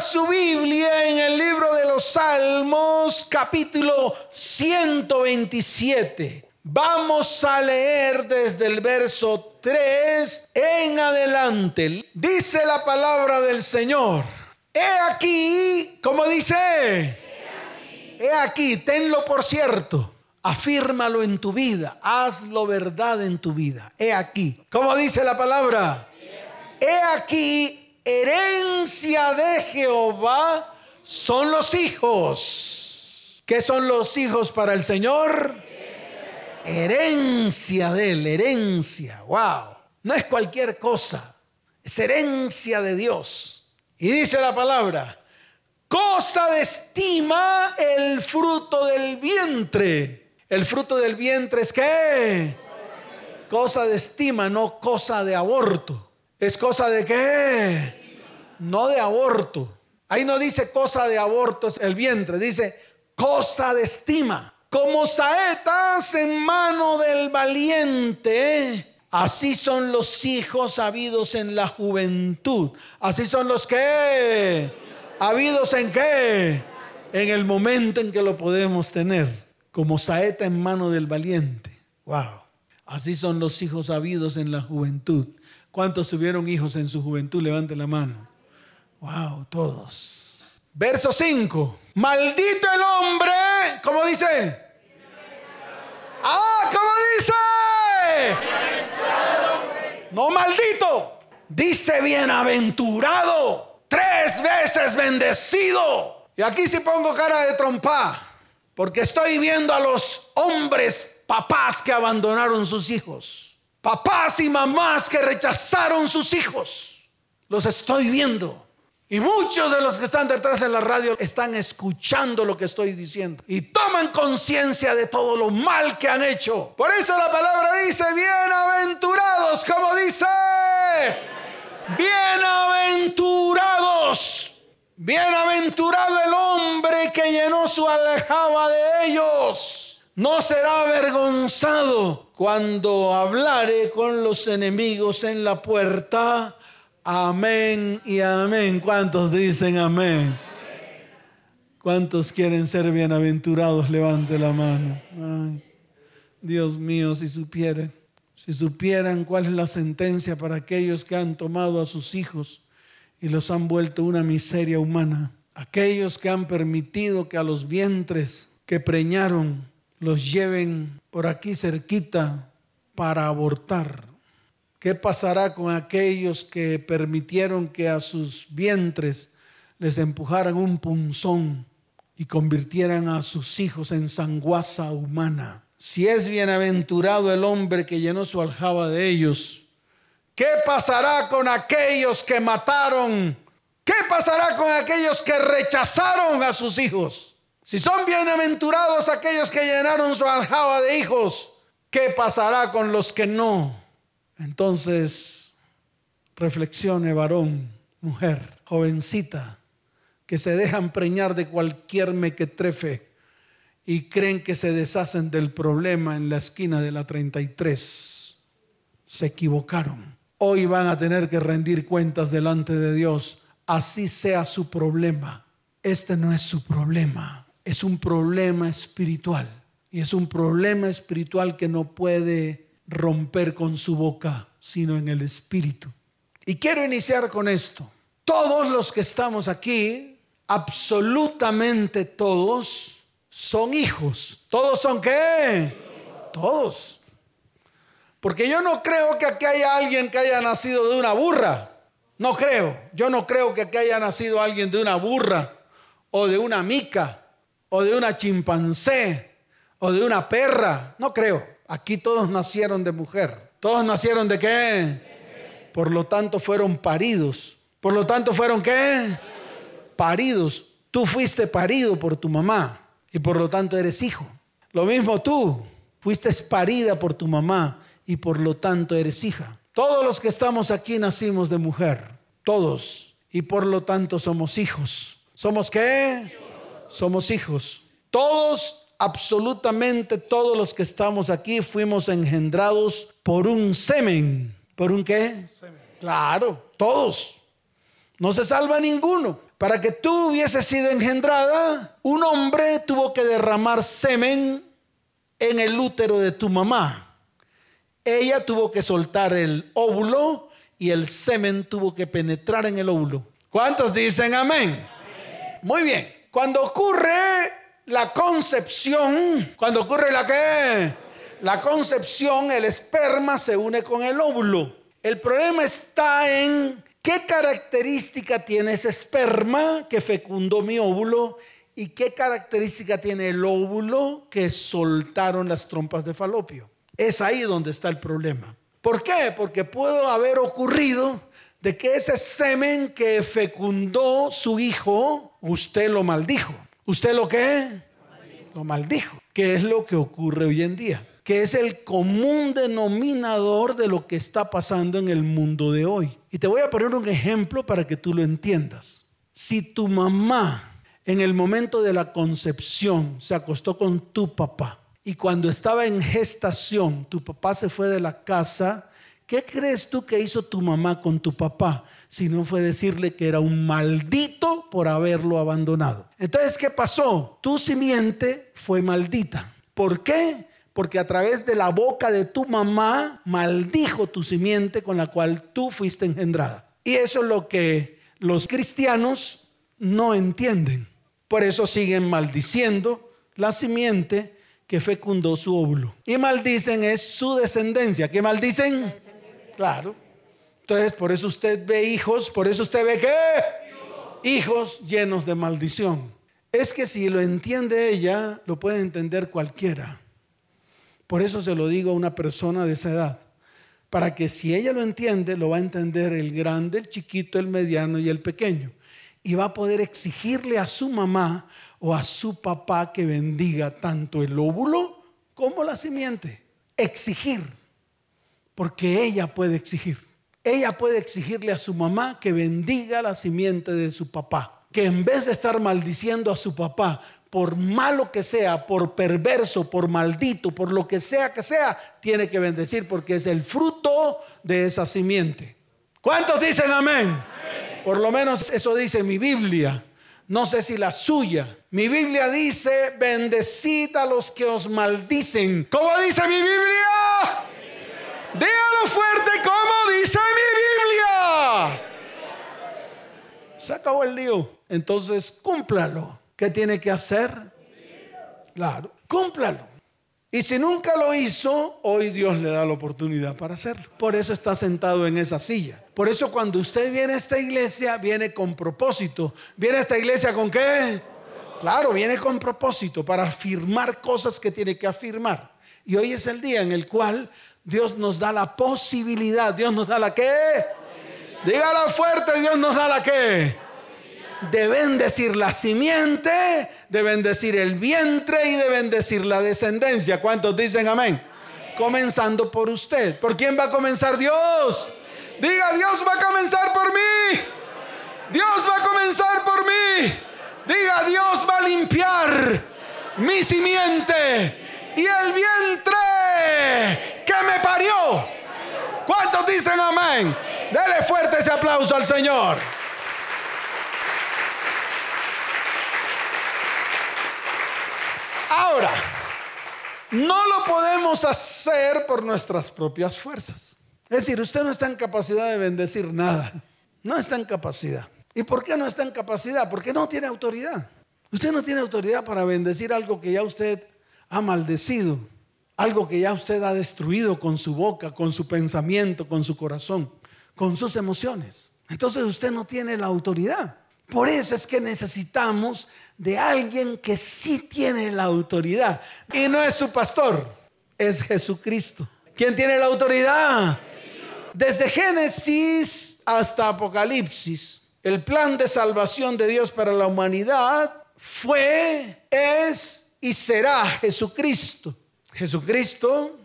Su Biblia en el libro de los Salmos, capítulo 127. Vamos a leer desde el verso 3 en adelante. Dice la palabra del Señor. He aquí, como dice, he aquí, tenlo por cierto, afírmalo en tu vida, hazlo verdad en tu vida. He aquí, como dice la palabra, he aquí, herencia de Jehová son los hijos. ¿Qué son los hijos para el Señor? Herencia de él, herencia. Wow. No es cualquier cosa, es herencia de Dios. Y dice la palabra, cosa de estima el fruto del vientre. El fruto del vientre es qué? Cosa de estima, no cosa de aborto. ¿Es cosa de qué? No de aborto. Ahí no dice cosa de aborto, el vientre, dice cosa de estima como saetas en mano del valiente. Así son los hijos habidos en la juventud. Así son los que habidos en qué? En el momento en que lo podemos tener. Como saeta en mano del valiente. Wow. Así son los hijos habidos en la juventud. ¿Cuántos tuvieron hijos en su juventud? Levante la mano. Wow, todos. Verso 5. Maldito el hombre, ¿cómo dice? Ah, ¿cómo dice? No maldito. Dice bienaventurado. Tres veces bendecido. Y aquí sí pongo cara de trompa. Porque estoy viendo a los hombres, papás que abandonaron sus hijos. Papás y mamás que rechazaron sus hijos. Los estoy viendo. Y muchos de los que están detrás de la radio están escuchando lo que estoy diciendo y toman conciencia de todo lo mal que han hecho. Por eso la palabra dice, bienaventurados, como dice, bienaventurados. Bienaventurado el hombre que llenó su aljaba de ellos. No será avergonzado cuando hablare con los enemigos en la puerta Amén y amén. ¿Cuántos dicen amén? ¿Cuántos quieren ser bienaventurados? Levante la mano. Dios mío, si supieran, si supieran cuál es la sentencia para aquellos que han tomado a sus hijos y los han vuelto una miseria humana. Aquellos que han permitido que a los vientres que preñaron los lleven por aquí cerquita para abortar ¿Qué pasará con aquellos que permitieron que a sus vientres les empujaran un punzón y convirtieran a sus hijos en sanguaza humana? Si es bienaventurado el hombre que llenó su aljaba de ellos, ¿qué pasará con aquellos que mataron? ¿Qué pasará con aquellos que rechazaron a sus hijos? Si son bienaventurados aquellos que llenaron su aljaba de hijos, ¿qué pasará con los que no? Entonces, reflexione varón, mujer, jovencita, que se dejan preñar de cualquier mequetrefe y creen que se deshacen del problema en la esquina de la 33. Se equivocaron. Hoy van a tener que rendir cuentas delante de Dios, así sea su problema. Este no es su problema, es un problema espiritual. Y es un problema espiritual que no puede romper con su boca, sino en el espíritu. Y quiero iniciar con esto. Todos los que estamos aquí, absolutamente todos, son hijos. ¿Todos son qué? Todos. Porque yo no creo que aquí haya alguien que haya nacido de una burra. No creo. Yo no creo que aquí haya nacido alguien de una burra o de una mica o de una chimpancé o de una perra. No creo. Aquí todos nacieron de mujer. ¿Todos nacieron de qué? Por lo tanto fueron paridos. Por lo tanto fueron qué? Paridos. Tú fuiste parido por tu mamá y por lo tanto eres hijo. Lo mismo tú. Fuiste parida por tu mamá y por lo tanto eres hija. Todos los que estamos aquí nacimos de mujer. Todos. Y por lo tanto somos hijos. ¿Somos qué? Somos hijos. Todos absolutamente todos los que estamos aquí fuimos engendrados por un semen. ¿Por un qué? Claro, todos. No se salva ninguno. Para que tú hubieses sido engendrada, un hombre tuvo que derramar semen en el útero de tu mamá. Ella tuvo que soltar el óvulo y el semen tuvo que penetrar en el óvulo. ¿Cuántos dicen amén? Muy bien. Cuando ocurre la concepción, cuando ocurre la que la concepción, el esperma se une con el óvulo. El problema está en qué característica tiene ese esperma que fecundó mi óvulo y qué característica tiene el óvulo que soltaron las trompas de falopio. Es ahí donde está el problema. ¿Por qué? Porque puede haber ocurrido de que ese semen que fecundó su hijo, usted lo maldijo. ¿Usted lo qué? Lo maldijo. ¿Qué es lo que ocurre hoy en día? Que es el común denominador de lo que está pasando en el mundo de hoy. Y te voy a poner un ejemplo para que tú lo entiendas. Si tu mamá en el momento de la concepción se acostó con tu papá y cuando estaba en gestación tu papá se fue de la casa, ¿qué crees tú que hizo tu mamá con tu papá? Si no fue decirle que era un maldito por haberlo abandonado. Entonces, ¿qué pasó? Tu simiente fue maldita. ¿Por qué? Porque a través de la boca de tu mamá maldijo tu simiente con la cual tú fuiste engendrada. Y eso es lo que los cristianos no entienden. Por eso siguen maldiciendo la simiente que fecundó su óvulo. Y maldicen es su descendencia. ¿Qué maldicen? Claro. Entonces, por eso usted ve hijos, por eso usted ve qué? Hijos llenos de maldición. Es que si lo entiende ella, lo puede entender cualquiera. Por eso se lo digo a una persona de esa edad. Para que si ella lo entiende, lo va a entender el grande, el chiquito, el mediano y el pequeño. Y va a poder exigirle a su mamá o a su papá que bendiga tanto el óvulo como la simiente. Exigir, porque ella puede exigir. Ella puede exigirle a su mamá que bendiga la simiente de su papá. Que en vez de estar maldiciendo a su papá, por malo que sea, por perverso, por maldito, por lo que sea que sea, tiene que bendecir porque es el fruto de esa simiente. ¿Cuántos dicen amén? amén? Por lo menos eso dice mi Biblia. No sé si la suya. Mi Biblia dice, bendecid a los que os maldicen. ¿Cómo dice mi Biblia? Dígalo fuerte, ¿cómo dice mi Biblia? Se acabó el lío. Entonces, cúmplalo. ¿Qué tiene que hacer? Claro, cúmplalo. Y si nunca lo hizo, hoy Dios le da la oportunidad para hacerlo. Por eso está sentado en esa silla. Por eso cuando usted viene a esta iglesia, viene con propósito. ¿Viene a esta iglesia con qué? Claro, viene con propósito para afirmar cosas que tiene que afirmar. Y hoy es el día en el cual Dios nos da la posibilidad. Dios nos da la qué. Dígala fuerte, Dios nos da la qué de bendecir la simiente, de bendecir el vientre y de bendecir la descendencia. ¿Cuántos dicen amén? Comenzando por usted. ¿Por quién va a comenzar Dios? Diga, Dios va a comenzar por mí. Dios va a comenzar por mí. Diga, Dios va a limpiar mi simiente y el vientre que me parió. ¿Cuántos dicen amén? Dele fuerte ese aplauso al Señor. Ahora, no lo podemos hacer por nuestras propias fuerzas. Es decir, usted no está en capacidad de bendecir nada. No está en capacidad. ¿Y por qué no está en capacidad? Porque no tiene autoridad. Usted no tiene autoridad para bendecir algo que ya usted ha maldecido, algo que ya usted ha destruido con su boca, con su pensamiento, con su corazón, con sus emociones. Entonces usted no tiene la autoridad. Por eso es que necesitamos de alguien que sí tiene la autoridad. Y no es su pastor, es Jesucristo. ¿Quién tiene la autoridad? Desde Génesis hasta Apocalipsis, el plan de salvación de Dios para la humanidad fue, es y será Jesucristo. Jesucristo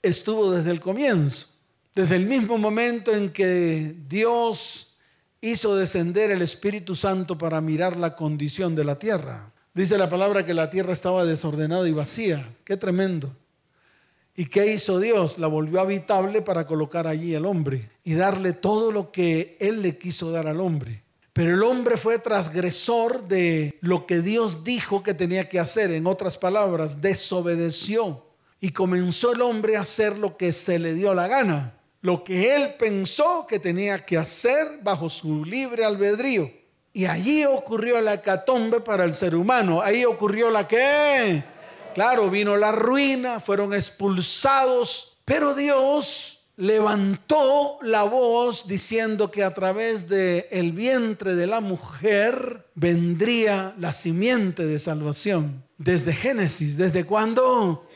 estuvo desde el comienzo, desde el mismo momento en que Dios hizo descender el Espíritu Santo para mirar la condición de la tierra. Dice la palabra que la tierra estaba desordenada y vacía. Qué tremendo. ¿Y qué hizo Dios? La volvió habitable para colocar allí el hombre y darle todo lo que Él le quiso dar al hombre. Pero el hombre fue transgresor de lo que Dios dijo que tenía que hacer. En otras palabras, desobedeció. Y comenzó el hombre a hacer lo que se le dio la gana. Lo que él pensó que tenía que hacer bajo su libre albedrío. Y allí ocurrió la hecatombe para el ser humano. Ahí ocurrió la que Claro, vino la ruina, fueron expulsados, pero Dios levantó la voz diciendo que a través del el vientre de la mujer vendría la simiente de salvación. Desde Génesis, ¿desde cuándo?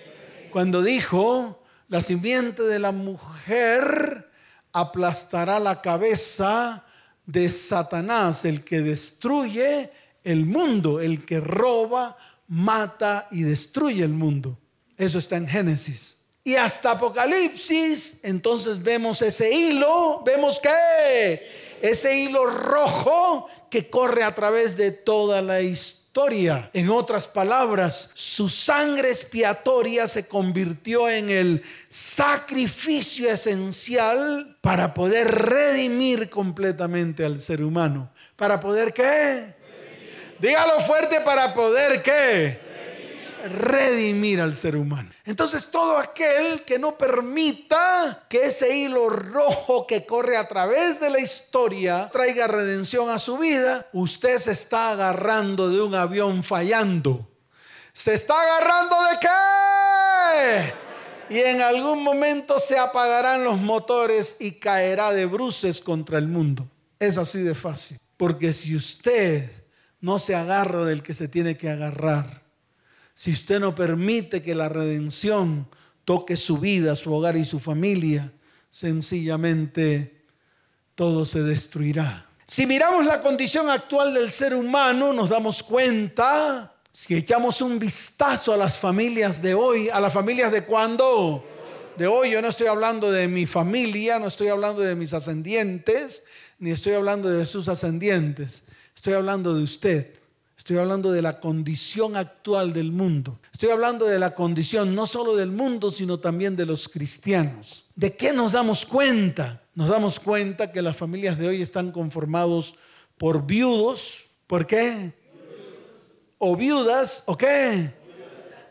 Cuando dijo, la simiente de la mujer aplastará la cabeza de Satanás, el que destruye el mundo, el que roba, mata y destruye el mundo. Eso está en Génesis. Y hasta Apocalipsis, entonces vemos ese hilo, vemos que ese hilo rojo que corre a través de toda la historia. En otras palabras, su sangre expiatoria se convirtió en el sacrificio esencial para poder redimir completamente al ser humano. ¿Para poder qué? Dígalo fuerte para poder qué? Redimir al ser humano. Entonces todo aquel que no permita que ese hilo rojo que corre a través de la historia traiga redención a su vida, usted se está agarrando de un avión fallando. ¿Se está agarrando de qué? Y en algún momento se apagarán los motores y caerá de bruces contra el mundo. Es así de fácil. Porque si usted no se agarra del que se tiene que agarrar, si usted no permite que la redención toque su vida, su hogar y su familia, sencillamente todo se destruirá. Si miramos la condición actual del ser humano, nos damos cuenta, si echamos un vistazo a las familias de hoy, a las familias de cuando, de hoy, yo no estoy hablando de mi familia, no estoy hablando de mis ascendientes, ni estoy hablando de sus ascendientes. Estoy hablando de usted. Estoy hablando de la condición actual del mundo. Estoy hablando de la condición no solo del mundo, sino también de los cristianos. ¿De qué nos damos cuenta? Nos damos cuenta que las familias de hoy están conformados por viudos. ¿Por qué? O viudas, ¿o qué?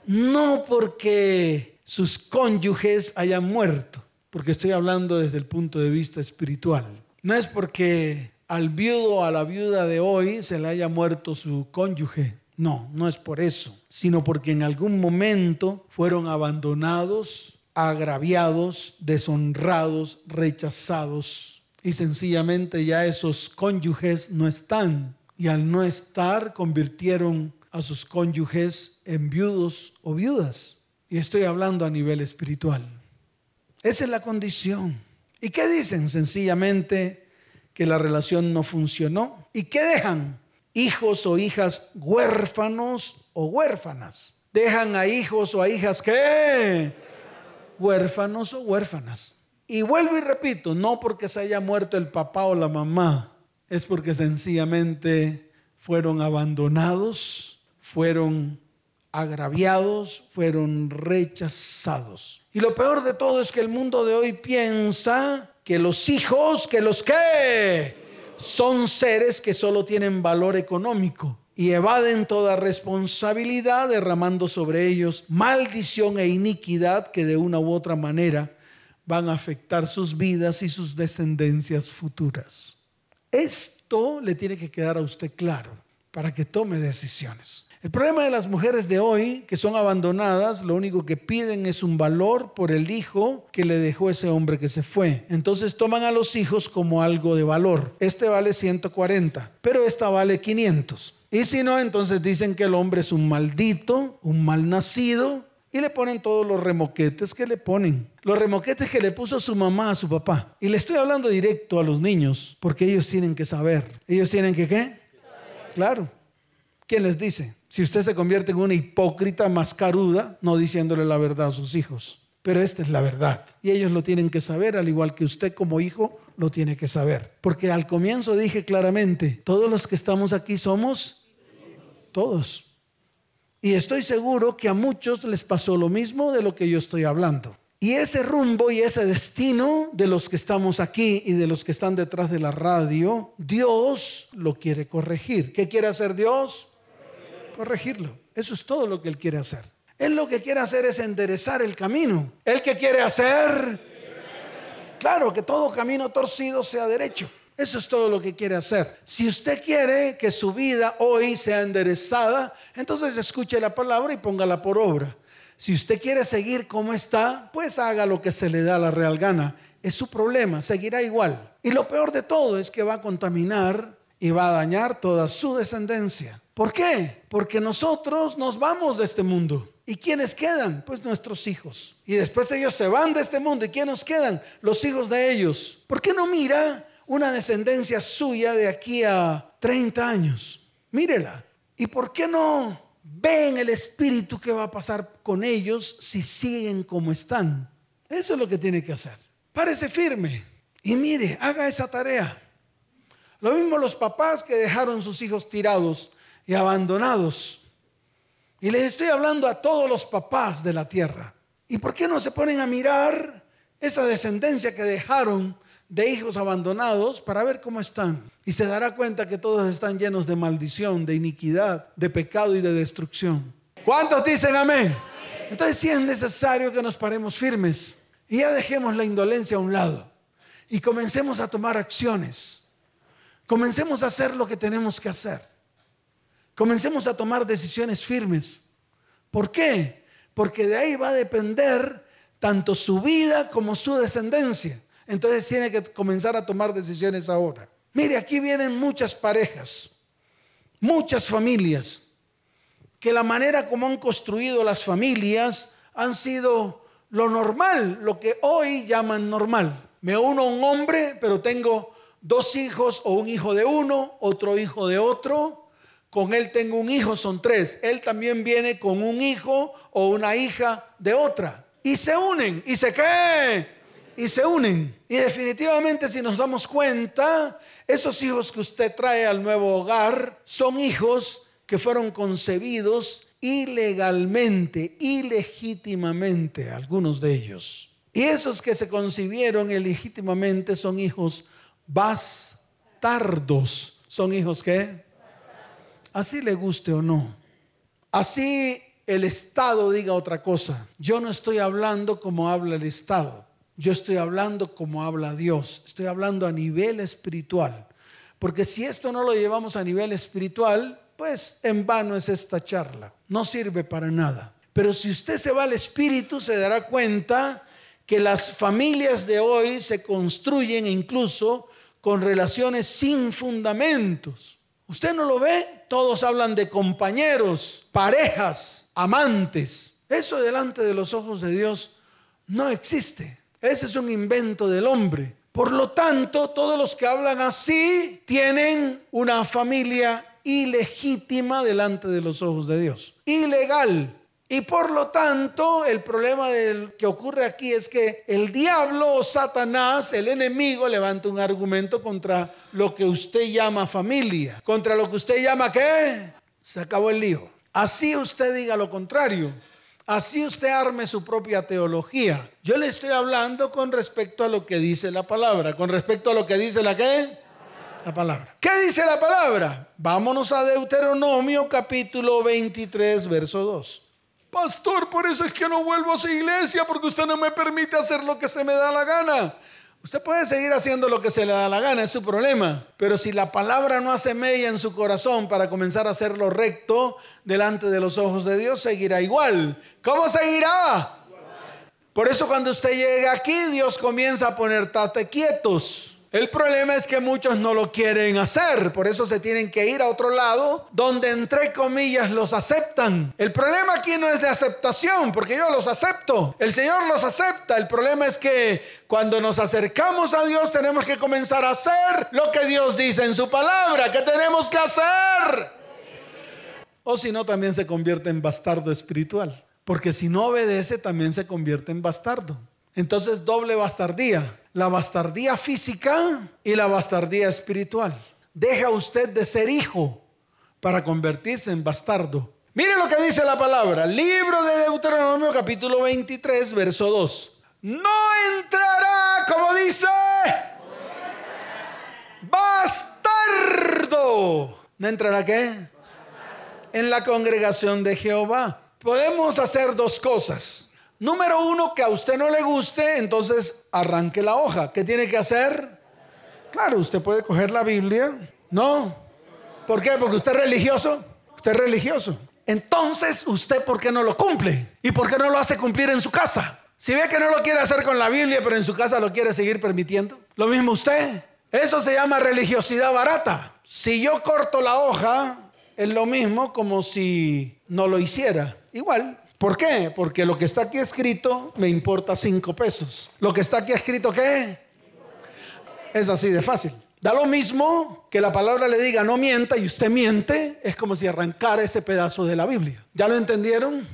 No porque sus cónyuges hayan muerto, porque estoy hablando desde el punto de vista espiritual. No es porque al viudo o a la viuda de hoy se le haya muerto su cónyuge. No, no es por eso, sino porque en algún momento fueron abandonados, agraviados, deshonrados, rechazados y sencillamente ya esos cónyuges no están y al no estar convirtieron a sus cónyuges en viudos o viudas. Y estoy hablando a nivel espiritual. Esa es la condición. ¿Y qué dicen? Sencillamente que la relación no funcionó. ¿Y qué dejan? Hijos o hijas huérfanos o huérfanas. Dejan a hijos o a hijas que huérfanos o huérfanas. Y vuelvo y repito, no porque se haya muerto el papá o la mamá, es porque sencillamente fueron abandonados, fueron agraviados, fueron rechazados. Y lo peor de todo es que el mundo de hoy piensa que los hijos, que los que son seres que solo tienen valor económico y evaden toda responsabilidad derramando sobre ellos maldición e iniquidad que de una u otra manera van a afectar sus vidas y sus descendencias futuras. Esto le tiene que quedar a usted claro para que tome decisiones. El problema de las mujeres de hoy que son abandonadas, lo único que piden es un valor por el hijo que le dejó ese hombre que se fue. Entonces toman a los hijos como algo de valor. Este vale 140, pero esta vale 500. Y si no, entonces dicen que el hombre es un maldito, un mal nacido, y le ponen todos los remoquetes que le ponen. Los remoquetes que le puso su mamá a su papá. Y le estoy hablando directo a los niños, porque ellos tienen que saber. ¿Ellos tienen que qué? Claro. ¿Quién les dice? Si usted se convierte en una hipócrita mascaruda, no diciéndole la verdad a sus hijos. Pero esta es la verdad. Y ellos lo tienen que saber, al igual que usted como hijo lo tiene que saber. Porque al comienzo dije claramente, todos los que estamos aquí somos todos. Y estoy seguro que a muchos les pasó lo mismo de lo que yo estoy hablando. Y ese rumbo y ese destino de los que estamos aquí y de los que están detrás de la radio, Dios lo quiere corregir. ¿Qué quiere hacer Dios? Corregirlo. Eso es todo lo que Él quiere hacer. Él lo que quiere hacer es enderezar el camino. ¿Él que quiere hacer? Claro, que todo camino torcido sea derecho. Eso es todo lo que quiere hacer. Si usted quiere que su vida hoy sea enderezada, entonces escuche la palabra y póngala por obra. Si usted quiere seguir como está, pues haga lo que se le da la real gana. Es su problema, seguirá igual. Y lo peor de todo es que va a contaminar y va a dañar toda su descendencia. ¿Por qué? Porque nosotros nos vamos de este mundo. ¿Y quiénes quedan? Pues nuestros hijos. Y después ellos se van de este mundo. ¿Y quiénes quedan? Los hijos de ellos. ¿Por qué no mira una descendencia suya de aquí a 30 años. Mírela. ¿Y por qué no ven el espíritu que va a pasar con ellos si siguen como están? Eso es lo que tiene que hacer. Párese firme y mire, haga esa tarea. Lo mismo los papás que dejaron sus hijos tirados y abandonados. Y les estoy hablando a todos los papás de la tierra. ¿Y por qué no se ponen a mirar esa descendencia que dejaron de hijos abandonados para ver cómo están. Y se dará cuenta que todos están llenos de maldición, de iniquidad, de pecado y de destrucción. ¿Cuántos dicen amén? Entonces sí es necesario que nos paremos firmes y ya dejemos la indolencia a un lado y comencemos a tomar acciones. Comencemos a hacer lo que tenemos que hacer. Comencemos a tomar decisiones firmes. ¿Por qué? Porque de ahí va a depender tanto su vida como su descendencia. Entonces tiene que comenzar a tomar decisiones ahora. Mire, aquí vienen muchas parejas, muchas familias, que la manera como han construido las familias han sido lo normal, lo que hoy llaman normal. Me uno a un hombre, pero tengo dos hijos o un hijo de uno, otro hijo de otro. Con él tengo un hijo, son tres. Él también viene con un hijo o una hija de otra. Y se unen. ¿Y se qué? y se unen. Y definitivamente si nos damos cuenta, esos hijos que usted trae al nuevo hogar son hijos que fueron concebidos ilegalmente, ilegítimamente, algunos de ellos. Y esos que se concibieron ilegítimamente son hijos bastardos. ¿Son hijos qué? Así le guste o no. Así el Estado diga otra cosa. Yo no estoy hablando como habla el Estado. Yo estoy hablando como habla Dios, estoy hablando a nivel espiritual. Porque si esto no lo llevamos a nivel espiritual, pues en vano es esta charla, no sirve para nada. Pero si usted se va al espíritu, se dará cuenta que las familias de hoy se construyen incluso con relaciones sin fundamentos. ¿Usted no lo ve? Todos hablan de compañeros, parejas, amantes. Eso delante de los ojos de Dios no existe. Ese es un invento del hombre. Por lo tanto, todos los que hablan así tienen una familia ilegítima delante de los ojos de Dios. Ilegal. Y por lo tanto, el problema que ocurre aquí es que el diablo o Satanás, el enemigo, levanta un argumento contra lo que usted llama familia. Contra lo que usted llama qué? Se acabó el lío. Así usted diga lo contrario. Así usted arme su propia teología. Yo le estoy hablando con respecto a lo que dice la palabra. Con respecto a lo que dice la qué? La palabra. ¿Qué dice la palabra? Vámonos a Deuteronomio capítulo 23, verso 2. Pastor, por eso es que no vuelvo a su iglesia, porque usted no me permite hacer lo que se me da la gana. Usted puede seguir haciendo lo que se le da la gana, es su problema. Pero si la palabra no hace mella en su corazón para comenzar a hacer lo recto delante de los ojos de Dios, seguirá igual. ¿Cómo seguirá? Por eso cuando usted llega aquí, Dios comienza a poner tate quietos. El problema es que muchos no lo quieren hacer, por eso se tienen que ir a otro lado donde entre comillas los aceptan. El problema aquí no es de aceptación, porque yo los acepto. El Señor los acepta. El problema es que cuando nos acercamos a Dios tenemos que comenzar a hacer lo que Dios dice en su palabra, que tenemos que hacer. O si no, también se convierte en bastardo espiritual. Porque si no obedece, también se convierte en bastardo. Entonces, doble bastardía la bastardía física y la bastardía espiritual. Deja usted de ser hijo para convertirse en bastardo. Mire lo que dice la palabra. Libro de Deuteronomio capítulo 23, verso 2. No entrará, como dice, bastardo. ¿No entrará qué? En la congregación de Jehová. Podemos hacer dos cosas. Número uno, que a usted no le guste, entonces arranque la hoja. ¿Qué tiene que hacer? Claro, usted puede coger la Biblia. No. ¿Por qué? Porque usted es religioso. Usted es religioso. Entonces, ¿usted por qué no lo cumple? ¿Y por qué no lo hace cumplir en su casa? Si ve que no lo quiere hacer con la Biblia, pero en su casa lo quiere seguir permitiendo. Lo mismo usted. Eso se llama religiosidad barata. Si yo corto la hoja, es lo mismo como si no lo hiciera. Igual. ¿Por qué? Porque lo que está aquí escrito me importa cinco pesos. Lo que está aquí escrito, ¿qué? Es así de fácil. Da lo mismo que la palabra le diga no mienta y usted miente, es como si arrancara ese pedazo de la Biblia. ¿Ya lo entendieron?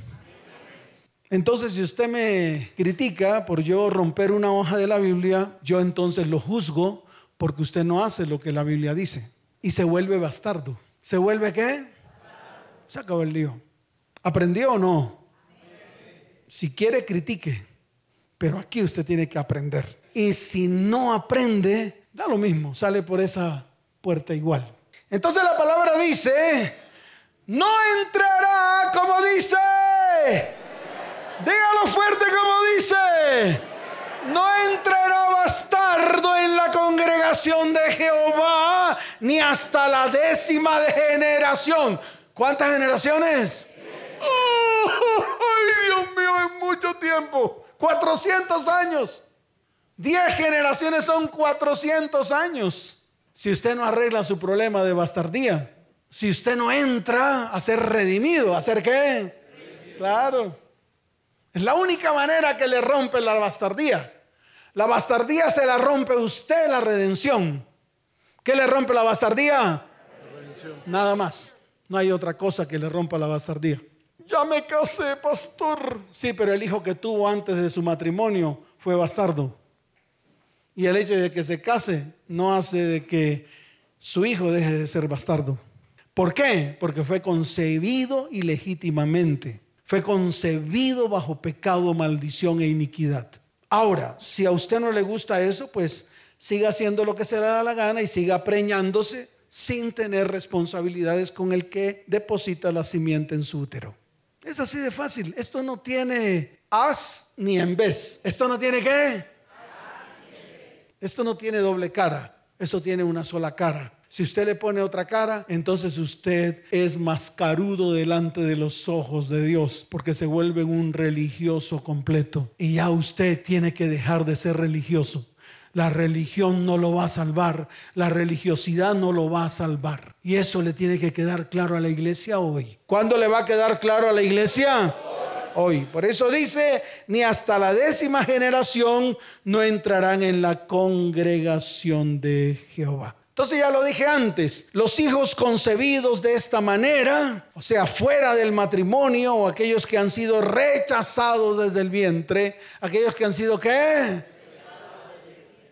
Entonces, si usted me critica por yo romper una hoja de la Biblia, yo entonces lo juzgo porque usted no hace lo que la Biblia dice. Y se vuelve bastardo. ¿Se vuelve qué? Se acabó el lío. ¿Aprendió o no? Si quiere, critique. Pero aquí usted tiene que aprender. Y si no aprende, Da lo mismo, sale por esa puerta igual. Entonces la palabra dice, no entrará como dice. Dígalo fuerte como dice. No entrará bastardo en la congregación de Jehová, ni hasta la décima generación. ¿Cuántas generaciones? ay, Dios mío, es mucho tiempo. 400 años. Diez generaciones son 400 años. Si usted no arregla su problema de bastardía, si usted no entra a ser redimido, ¿a ser qué? Claro. Es la única manera que le rompe la bastardía. La bastardía se la rompe usted la redención. ¿Qué le rompe la bastardía? Nada más. No hay otra cosa que le rompa la bastardía. Ya me casé, pastor. Sí, pero el hijo que tuvo antes de su matrimonio fue bastardo. Y el hecho de que se case no hace de que su hijo deje de ser bastardo. ¿Por qué? Porque fue concebido ilegítimamente. Fue concebido bajo pecado, maldición e iniquidad. Ahora, si a usted no le gusta eso, pues siga haciendo lo que se le da la gana y siga preñándose sin tener responsabilidades con el que deposita la simiente en su útero. Es así de fácil. Esto no tiene as ni en vez. Esto no tiene qué? Esto no tiene doble cara, esto tiene una sola cara. Si usted le pone otra cara, entonces usted es mascarudo delante de los ojos de Dios, porque se vuelve un religioso completo. Y ya usted tiene que dejar de ser religioso. La religión no lo va a salvar, la religiosidad no lo va a salvar. Y eso le tiene que quedar claro a la iglesia hoy. ¿Cuándo le va a quedar claro a la iglesia? hoy. Por eso dice, ni hasta la décima generación no entrarán en la congregación de Jehová. Entonces ya lo dije antes, los hijos concebidos de esta manera, o sea, fuera del matrimonio, o aquellos que han sido rechazados desde el vientre, aquellos que han sido qué?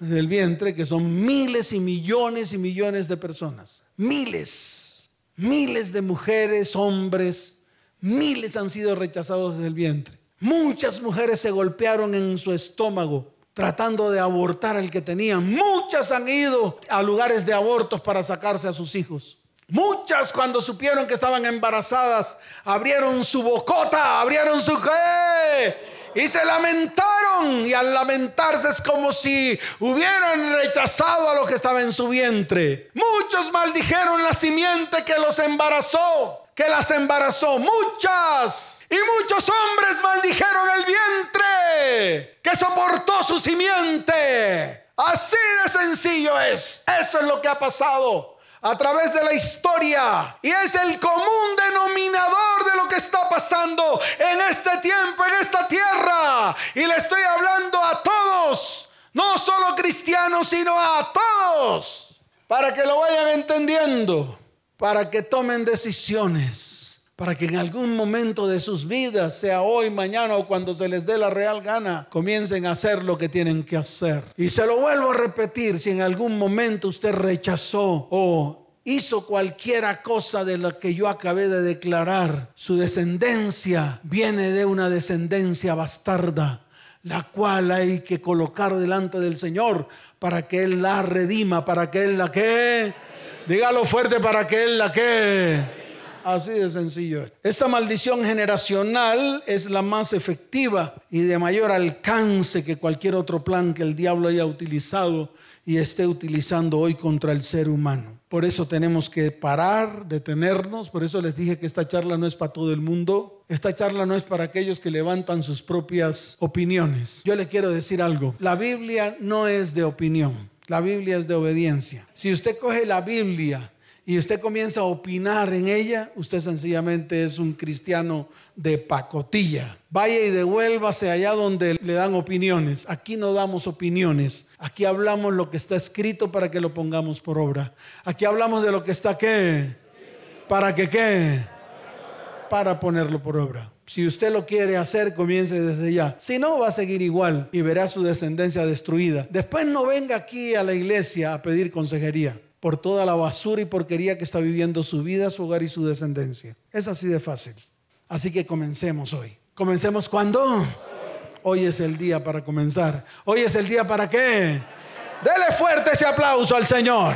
Desde el vientre, que son miles y millones y millones de personas. Miles, miles de mujeres, hombres, Miles han sido rechazados desde el vientre. Muchas mujeres se golpearon en su estómago tratando de abortar al que tenían. Muchas han ido a lugares de abortos para sacarse a sus hijos. Muchas cuando supieron que estaban embarazadas, abrieron su bocota, abrieron su qué y se lamentaron. Y al lamentarse es como si hubieran rechazado a lo que estaba en su vientre. Muchos maldijeron la simiente que los embarazó que las embarazó, muchas. Y muchos hombres maldijeron el vientre que soportó su simiente. Así de sencillo es. Eso es lo que ha pasado a través de la historia. Y es el común denominador de lo que está pasando en este tiempo, en esta tierra. Y le estoy hablando a todos, no solo cristianos, sino a todos, para que lo vayan entendiendo para que tomen decisiones, para que en algún momento de sus vidas, sea hoy, mañana o cuando se les dé la real gana, comiencen a hacer lo que tienen que hacer. Y se lo vuelvo a repetir, si en algún momento usted rechazó o hizo cualquiera cosa de lo que yo acabé de declarar, su descendencia viene de una descendencia bastarda, la cual hay que colocar delante del Señor para que Él la redima, para que Él la que, dígalo fuerte, para que Él la que. Así de sencillo. Esta maldición generacional es la más efectiva y de mayor alcance que cualquier otro plan que el diablo haya utilizado y esté utilizando hoy contra el ser humano. Por eso tenemos que parar, detenernos. Por eso les dije que esta charla no es para todo el mundo. Esta charla no es para aquellos que levantan sus propias opiniones. Yo le quiero decir algo. La Biblia no es de opinión. La Biblia es de obediencia. Si usted coge la Biblia y usted comienza a opinar en ella, usted sencillamente es un cristiano de pacotilla. Vaya y devuélvase allá donde le dan opiniones. Aquí no damos opiniones. Aquí hablamos lo que está escrito para que lo pongamos por obra. Aquí hablamos de lo que está qué. ¿Para que qué? Para ponerlo por obra. Si usted lo quiere hacer, comience desde ya. Si no, va a seguir igual y verá su descendencia destruida. Después no venga aquí a la iglesia a pedir consejería por toda la basura y porquería que está viviendo su vida, su hogar y su descendencia. Es así de fácil. Así que comencemos hoy. ¿Comencemos cuándo? Hoy es el día para comenzar. Hoy es el día para qué? Dele fuerte ese aplauso al Señor.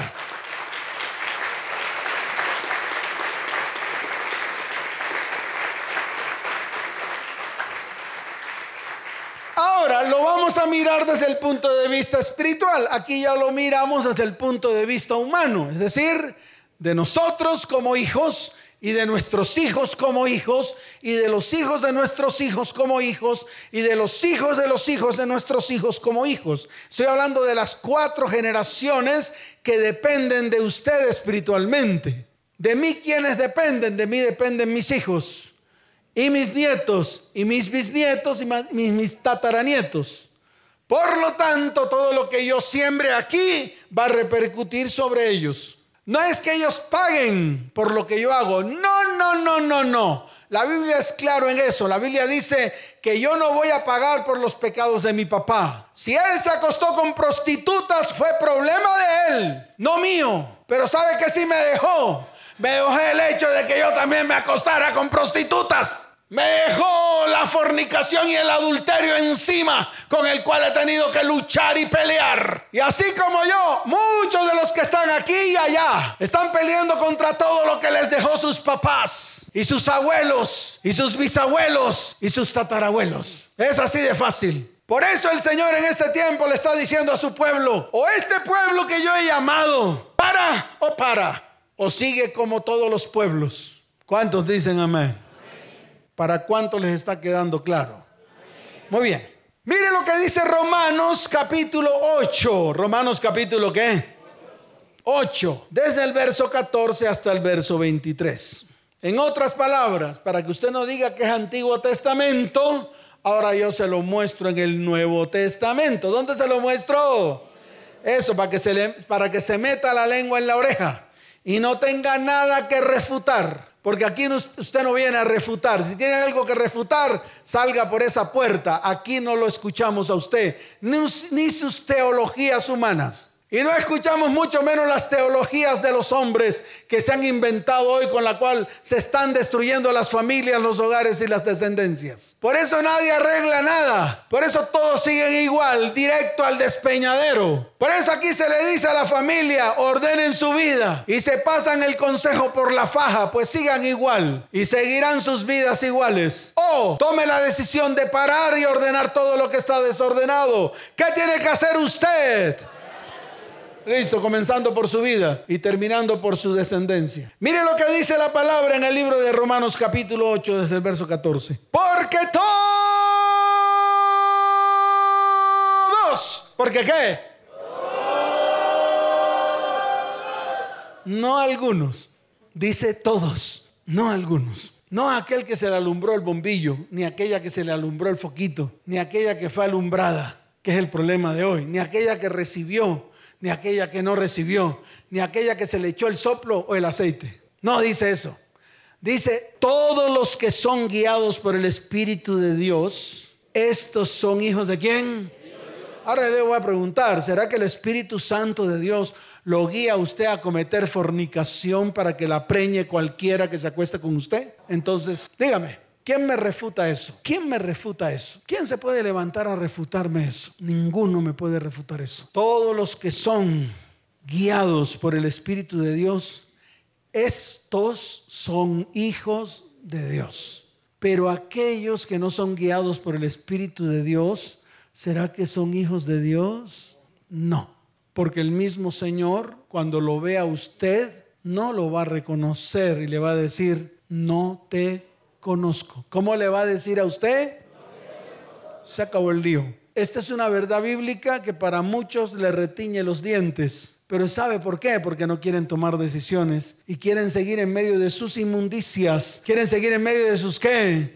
Ahora lo vamos a mirar desde el punto de vista espiritual. Aquí ya lo miramos desde el punto de vista humano, es decir, de nosotros como hijos y de nuestros hijos como hijos y de los hijos de nuestros hijos como hijos y de los hijos de los hijos de nuestros hijos como hijos. Estoy hablando de las cuatro generaciones que dependen de usted espiritualmente. De mí quienes dependen, de mí dependen mis hijos y mis nietos y mis bisnietos y mis, tataranietos. Por lo tanto, todo lo que yo siembre aquí va a repercutir sobre ellos. No es que ellos paguen por lo que yo hago. No, no, no, no, no. La Biblia es claro en eso. La Biblia dice que yo no voy a pagar por los pecados de mi papá. Si él se acostó con prostitutas fue problema de él, no mío. Pero ¿sabe que sí me dejó? Me dejó el hecho de que yo también me acostara con prostitutas. Me dejó la fornicación y el adulterio encima con el cual he tenido que luchar y pelear. Y así como yo, muchos de los que están aquí y allá están peleando contra todo lo que les dejó sus papás y sus abuelos y sus bisabuelos y sus tatarabuelos. Es así de fácil. Por eso el Señor en este tiempo le está diciendo a su pueblo, o este pueblo que yo he llamado, para o para, o sigue como todos los pueblos. ¿Cuántos dicen amén? ¿Para cuánto les está quedando claro? Muy bien. Mire lo que dice Romanos capítulo 8. Romanos capítulo qué? 8. Desde el verso 14 hasta el verso 23. En otras palabras, para que usted no diga que es Antiguo Testamento, ahora yo se lo muestro en el Nuevo Testamento. ¿Dónde se lo muestro? Eso, para que se, le, para que se meta la lengua en la oreja y no tenga nada que refutar. Porque aquí usted no viene a refutar. Si tiene algo que refutar, salga por esa puerta. Aquí no lo escuchamos a usted, ni, sus teologías humanas. Y no escuchamos mucho menos las teologías de los hombres que se han inventado hoy con la cual se están destruyendo las familias, los hogares y las descendencias. Por eso nadie arregla nada. Por eso todos siguen igual, directo al despeñadero. Por eso aquí se le dice a la familia, ordenen su vida y se pasan el consejo por la faja, pues sigan igual y seguirán sus vidas iguales. O tome la decisión de parar y ordenar todo lo que está desordenado. ¿Qué tiene que hacer usted? Listo, comenzando por su vida y terminando por su descendencia. Mire lo que dice la palabra en el libro de Romanos capítulo 8 desde el verso 14. Porque todos, ¿porque qué? No algunos, dice todos, no algunos. No aquel que se le alumbró el bombillo, ni aquella que se le alumbró el foquito, ni aquella que fue alumbrada, que es el problema de hoy, ni aquella que recibió ni aquella que no recibió, ni aquella que se le echó el soplo o el aceite. No dice eso. Dice, todos los que son guiados por el Espíritu de Dios, estos son hijos de quién? Ahora le voy a preguntar, ¿será que el Espíritu Santo de Dios lo guía a usted a cometer fornicación para que la preñe cualquiera que se acueste con usted. Entonces, dígame, ¿quién me refuta eso? ¿Quién me refuta eso? ¿Quién se puede levantar a refutarme eso? Ninguno me puede refutar eso. Todos los que son guiados por el Espíritu de Dios, estos son hijos de Dios. Pero aquellos que no son guiados por el Espíritu de Dios, ¿será que son hijos de Dios? No, porque el mismo Señor, cuando lo vea usted, no lo va a reconocer y le va a decir, no te conozco. ¿Cómo le va a decir a usted? Se acabó el lío. Esta es una verdad bíblica que para muchos le retiñe los dientes. Pero ¿sabe por qué? Porque no quieren tomar decisiones y quieren seguir en medio de sus inmundicias. Quieren seguir en medio de sus qué?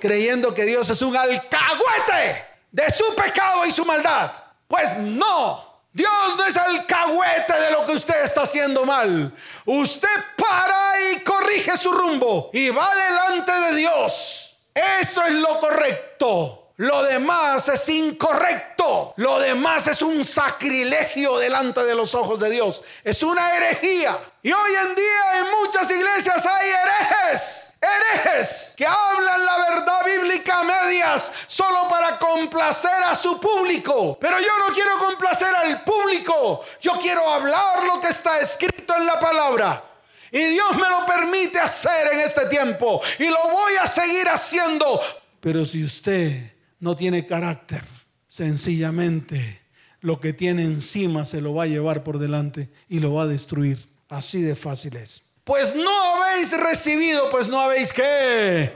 Creyendo que Dios es un alcahuete de su pecado y su maldad. Pues no. Dios no es alcahuete de lo que usted está haciendo mal. Usted para y corrige su rumbo y va delante de Dios. Eso es lo correcto. Lo demás es incorrecto. Lo demás es un sacrilegio delante de los ojos de Dios. Es una herejía. Y hoy en día en muchas iglesias hay herejes. Herejes que hablan la verdad bíblica a medias solo para complacer a su público. Pero yo no quiero complacer al público. Yo quiero hablar lo que está escrito en la palabra. Y Dios me lo permite hacer en este tiempo. Y lo voy a seguir haciendo. Pero si usted no tiene carácter. Sencillamente lo que tiene encima se lo va a llevar por delante y lo va a destruir. Así de fácil es. Pues no habéis recibido, pues no habéis que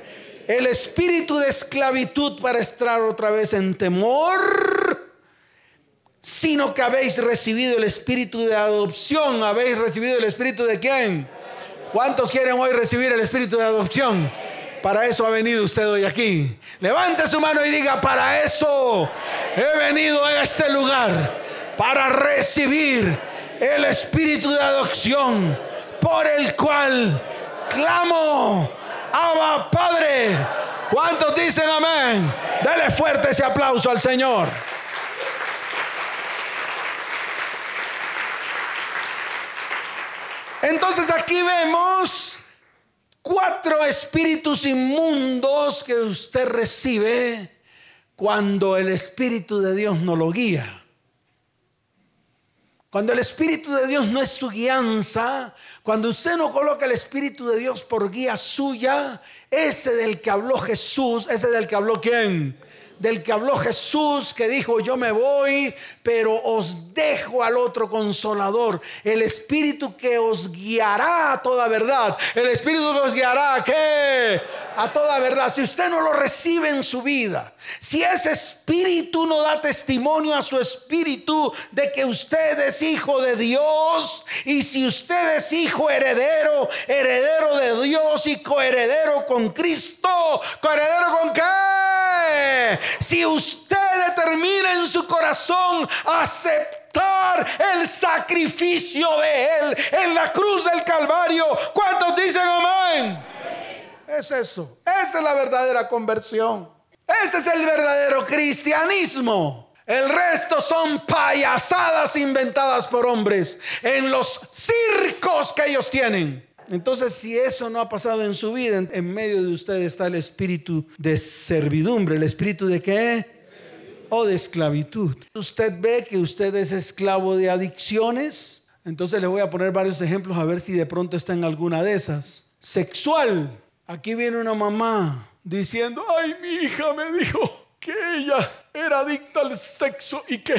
el espíritu de esclavitud para estar otra vez en temor, sino que habéis recibido el espíritu de adopción. ¿Habéis recibido el espíritu de quién? ¿Cuántos quieren hoy recibir el espíritu de adopción? Para eso ha venido usted hoy aquí. Levante su mano y diga, para eso he venido a este lugar, para recibir el espíritu de adopción por el cual clamo, Abba Padre. ¿Cuántos dicen amén? Dale fuerte ese aplauso al Señor. Entonces aquí vemos cuatro espíritus inmundos que usted recibe cuando el Espíritu de Dios no lo guía. Cuando el Espíritu de Dios no es su guianza, cuando usted no coloca el Espíritu de Dios por guía suya, ese del que habló Jesús, ese del que habló quién? del que habló Jesús, que dijo, yo me voy, pero os dejo al otro consolador, el Espíritu que os guiará a toda verdad, el Espíritu que os guiará a qué? A toda verdad. Si usted no lo recibe en su vida, si ese Espíritu no da testimonio a su Espíritu de que usted es hijo de Dios, y si usted es hijo heredero, heredero de Dios y coheredero con Cristo, coheredero con qué? Si usted determina en su corazón aceptar el sacrificio de Él en la cruz del Calvario, ¿cuántos dicen amén? Es eso. Esa es la verdadera conversión. Ese es el verdadero cristianismo. El resto son payasadas inventadas por hombres en los circos que ellos tienen. Entonces, si eso no ha pasado en su vida, en, medio de usted está el espíritu de servidumbre. ¿El espíritu de qué? O de esclavitud. Usted ve que usted es esclavo de adicciones. Entonces le voy a poner varios ejemplos a ver si de pronto está en alguna de esas. Sexual. Aquí viene una mamá diciendo, ay, mi hija me dijo que ella era adicta al sexo y que,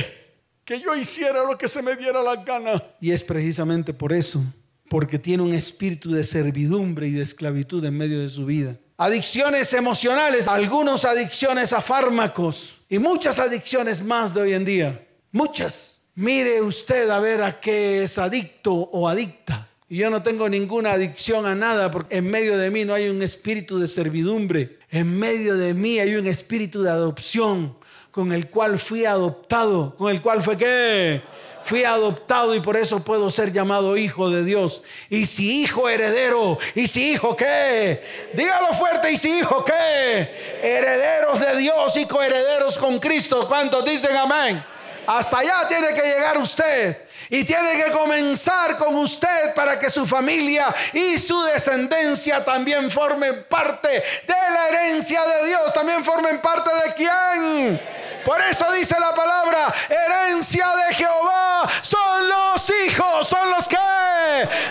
que yo hiciera lo que se me diera la gana. Y es precisamente por eso porque tiene un espíritu de servidumbre y de esclavitud en medio de su vida. Adicciones emocionales, algunas adicciones a fármacos y muchas adicciones más de hoy en día. Muchas. Mire usted a ver a qué es adicto o adicta. Y yo no tengo ninguna adicción a nada porque en medio de mí no hay un espíritu de servidumbre. En medio de mí hay un espíritu de adopción con el cual fui adoptado. ¿Con el cual fue qué? fui adoptado y por eso puedo ser llamado hijo de Dios. Y si hijo heredero, y si hijo qué, dígalo fuerte, y si hijo qué, herederos de Dios y coherederos con Cristo. ¿Cuántos dicen amén? Hasta allá tiene que llegar usted. Y tiene que comenzar con usted para que su familia y su descendencia también formen parte de la herencia de Dios. También formen parte de quién. Por eso dice la palabra, herencia de Jehová son los hijos, son los que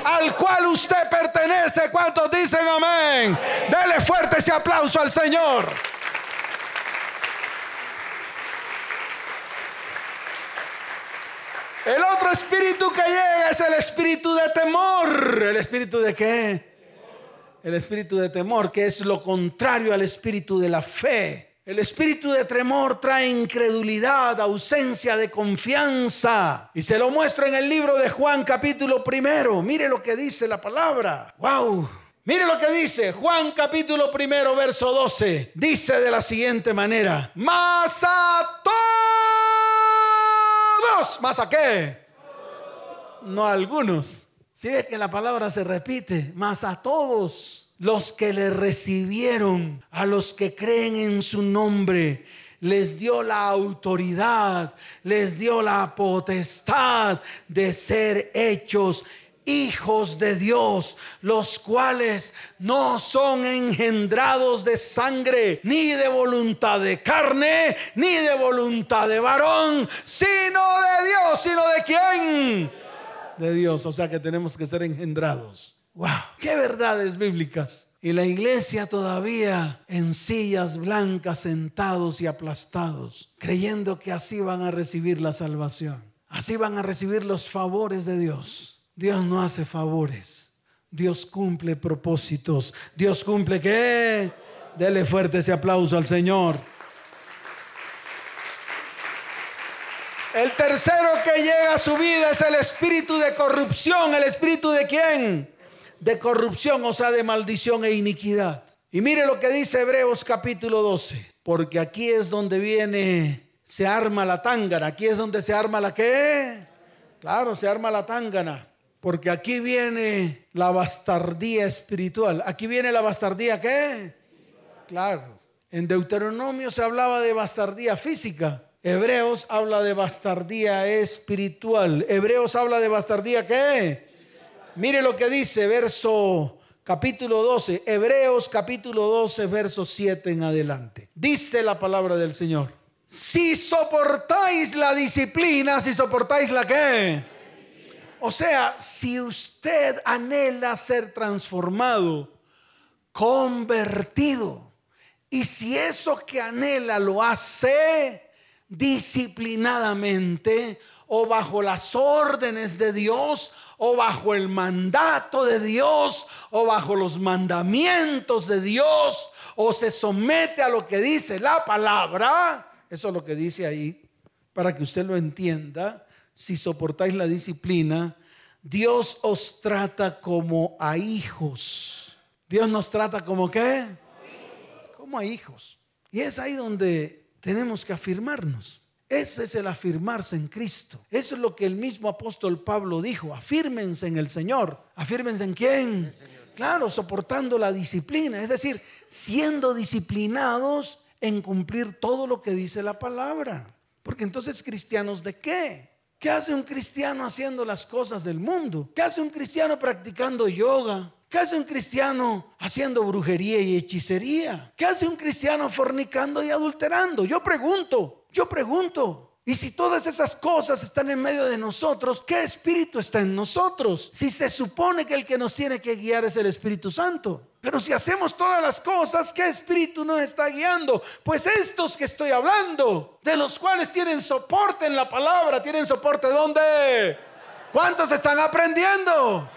al cual usted pertenece. ¿Cuántos dicen amén? Dele fuerte ese aplauso al Señor. El otro espíritu que llega es el espíritu de temor. ¿El espíritu de qué? El espíritu de temor, que es lo contrario al espíritu de la fe. El espíritu de temor trae incredulidad, ausencia de confianza. Y se lo muestro en el libro de Juan capítulo primero. Mire lo que dice la palabra. ¡Wow! Mire lo que dice Juan capítulo primero, verso 12. Dice de la siguiente manera. Más a ¿Más a qué? No a algunos. Si ves que la palabra se repite, más a todos los que le recibieron, a los que creen en su nombre, les dio la autoridad, les dio la potestad de ser hechos hijos de Dios, los cuales no son engendrados de sangre, ni de voluntad de carne, ni de voluntad de varón, sino de Dios, sino de quién? De Dios, o sea que tenemos que ser engendrados. ¡Wow! ¡Qué verdades bíblicas! Y la iglesia todavía en sillas blancas, sentados y aplastados, creyendo que así van a recibir la salvación. Así van a recibir los favores de Dios. Dios no hace favores. Dios cumple propósitos. Dios cumple qué? Dele fuerte ese aplauso al Señor. El tercero que llega a su vida es el espíritu de corrupción. ¿El espíritu de quién? De corrupción, o sea, de maldición e iniquidad. Y mire lo que dice Hebreos capítulo 12. Porque aquí es donde viene, se arma la tángana. Aquí es donde se arma la qué? Claro, se arma la tángana. Porque aquí viene la bastardía espiritual. Aquí viene la bastardía qué? Claro. En Deuteronomio se hablaba de bastardía física. Hebreos habla de bastardía espiritual. Hebreos habla de bastardía qué? Mire lo que dice verso capítulo 12. Hebreos capítulo 12 verso 7 en adelante. Dice la palabra del Señor. Si soportáis la disciplina, si soportáis la qué? O sea, si usted anhela ser transformado, convertido, y si eso que anhela lo hace disciplinadamente o bajo las órdenes de Dios o bajo el mandato de Dios o bajo los mandamientos de Dios o se somete a lo que dice la palabra, eso es lo que dice ahí, para que usted lo entienda si soportáis la disciplina, Dios os trata como a hijos. Dios nos trata como qué? Como a hijos. Y es ahí donde tenemos que afirmarnos. Ese es el afirmarse en Cristo. Eso es lo que el mismo apóstol Pablo dijo. Afírmense en el Señor. Afírmense en quién. Claro, soportando la disciplina. Es decir, siendo disciplinados en cumplir todo lo que dice la palabra. Porque entonces cristianos de qué? ¿Qué hace un cristiano haciendo las cosas del mundo? ¿Qué hace un cristiano practicando yoga? ¿Qué hace un cristiano haciendo brujería y hechicería? ¿Qué hace un cristiano fornicando y adulterando? Yo pregunto, yo pregunto. Y si todas esas cosas están en medio de nosotros, ¿qué espíritu está en nosotros? Si se supone que el que nos tiene que guiar es el Espíritu Santo. Pero si hacemos todas las cosas, ¿qué espíritu nos está guiando? Pues estos que estoy hablando, de los cuales tienen soporte en la palabra, tienen soporte ¿dónde? ¿Cuántos están aprendiendo?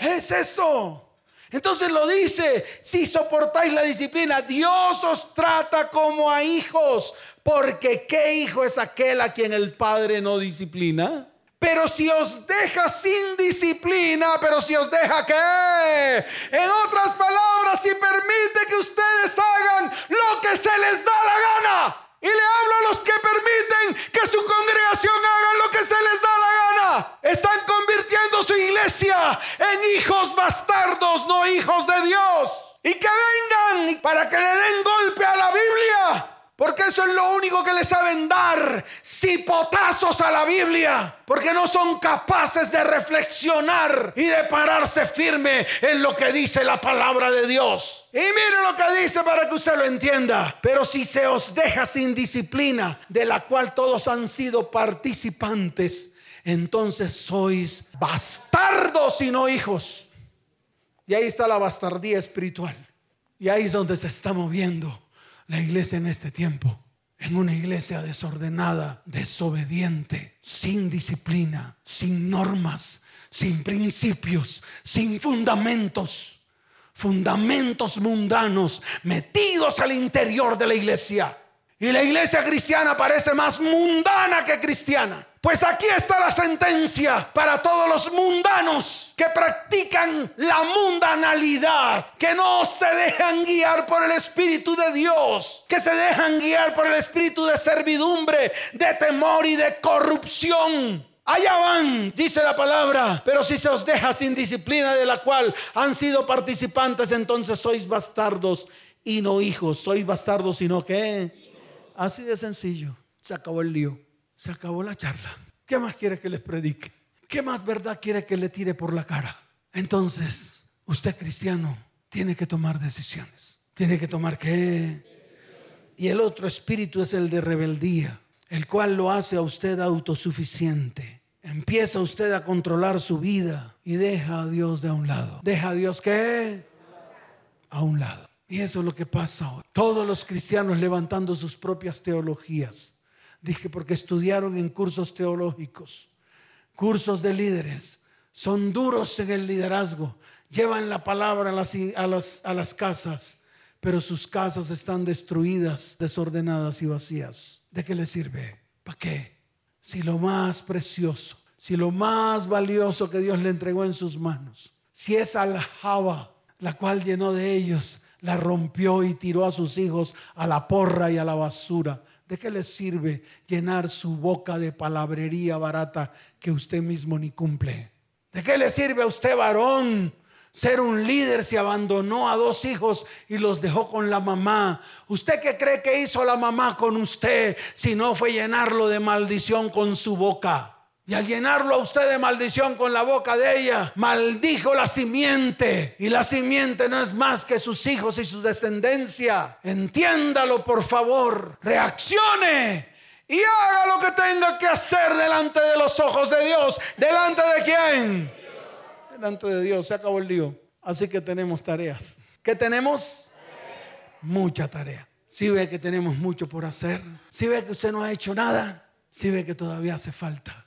Es eso. Entonces lo dice, si soportáis la disciplina, Dios os trata como a hijos, porque ¿qué hijo es aquel a quien el Padre no disciplina? Pero si os deja sin disciplina, pero si os deja que, en otras palabras, si permite que ustedes hagan lo que se les da la gana. Y le hablo a los que permiten que su congregación haga lo que se les da la gana. Están convirtiendo su iglesia en hijos bastardos, no hijos de Dios. Y que vengan para que le den golpe a la Biblia Porque eso es lo único que le saben dar cipotazos a la Biblia. Porque no son capaces de reflexionar y de pararse firme en lo que dice la palabra de Dios. Y mire lo que dice para que usted lo entienda. Pero si se os deja sin disciplina, de la cual todos han sido participantes, entonces sois bastardos y no hijos. Y ahí está la bastardía espiritual. Y ahí es donde se está moviendo la iglesia en este tiempo. En una iglesia desordenada, desobediente, sin disciplina, sin normas, sin principios, sin fundamentos. Fundamentos mundanos metidos al interior de la iglesia. Y la iglesia cristiana parece más mundana que cristiana. Pues aquí está la sentencia para todos los mundanos que practican la mundanalidad, que no se dejan guiar por el Espíritu de Dios, que se dejan guiar por el Espíritu de servidumbre, de temor y de corrupción. Allá van, dice la palabra, pero si se os deja sin disciplina de la cual han sido participantes, entonces sois bastardos y no hijos, sois bastardos y no qué. Así de sencillo, se acabó el lío. Se acabó la charla. ¿Qué más quiere que les predique? ¿Qué más verdad quiere que le tire por la cara? Entonces, usted cristiano tiene que tomar decisiones. Tiene que tomar qué. Y el otro espíritu es el de rebeldía, el cual lo hace a usted autosuficiente. Empieza usted a controlar su vida y deja a Dios de a un lado. Deja a Dios qué? A un lado. Y eso es lo que pasa hoy. Todos los cristianos levantando sus propias teologías Dije, porque estudiaron en cursos teológicos, cursos de líderes. Son duros en el liderazgo. Llevan la palabra a las, a las, casas, pero sus casas están destruidas, desordenadas y vacías. ¿De qué les sirve? ¿Para qué? Si lo más precioso, si lo más valioso que Dios le entregó en sus manos, si esa aljaba, la cual llenó de ellos, la rompió y tiró a sus hijos a la porra y a la basura, ¿De qué le sirve llenar su boca de palabrería barata que usted mismo ni cumple? ¿De qué le sirve a usted, varón, ser un líder si abandonó a dos hijos y los dejó con la mamá? ¿Usted qué cree que hizo la mamá con usted si no fue llenarlo de maldición con su boca? Y al llenarlo a usted de maldición con la boca de ella, maldijo la simiente. Y la simiente no es más que sus hijos y su descendencia. Entiéndalo, por favor. Reaccione y haga lo que tenga que hacer delante de los ojos de Dios. ¿Delante de quién? Delante de Dios. Se acabó el lío. Así que tenemos tareas. ¿Qué tenemos? Mucha tarea. Si ve que tenemos mucho por hacer. Si ve que usted no ha hecho nada. Si ve que todavía hace falta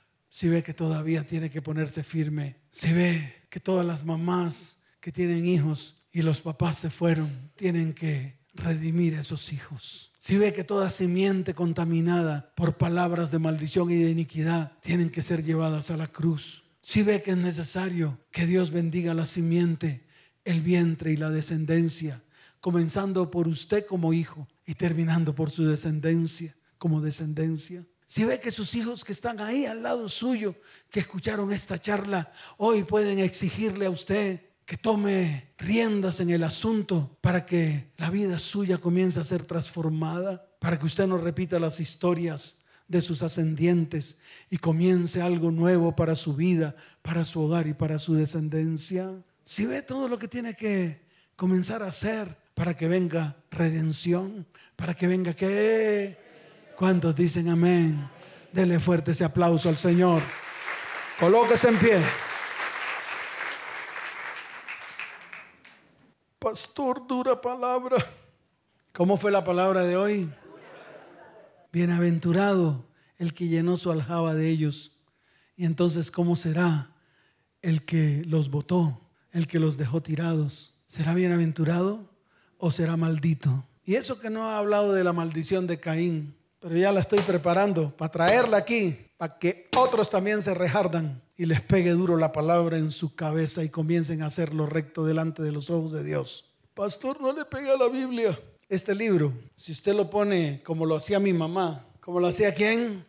si ve que todavía tiene que ponerse firme, si ve que todas las mamás que tienen hijos y los papás se fueron, tienen que redimir a esos hijos. Si ve que toda simiente contaminada por palabras de maldición y de iniquidad tienen que ser llevadas a la cruz. Si ve que es necesario que Dios bendiga la simiente, el vientre y la descendencia, comenzando por usted como hijo y terminando por su descendencia como descendencia. Si ve que sus hijos que están ahí al lado suyo, que escucharon esta charla, hoy pueden exigirle a usted que tome riendas en el asunto para que la vida suya comience a ser transformada, para que usted no repita las historias de sus ascendientes y comience algo nuevo para su vida, para su hogar y para su descendencia. Si ve todo lo que tiene que comenzar a hacer para que venga redención, para que venga que ¿Cuántos dicen amén? Dele fuerte ese aplauso al Señor. Colóquese en pie. Pastor, dura palabra. ¿Cómo fue la palabra de hoy? Bienaventurado el que llenó su aljaba de ellos. Y entonces, ¿cómo será el que los votó, el que los dejó tirados? ¿Será bienaventurado o será maldito? Y eso que no ha hablado de la maldición de Caín, pero ya la estoy preparando para traerla aquí, para que otros también se rejardan y les pegue duro la palabra en su cabeza y comiencen a hacerlo recto delante de los ojos de Dios. Pastor, no le pegue a la Biblia. Este libro, si usted lo pone como lo hacía mi mamá, como lo hacía quién,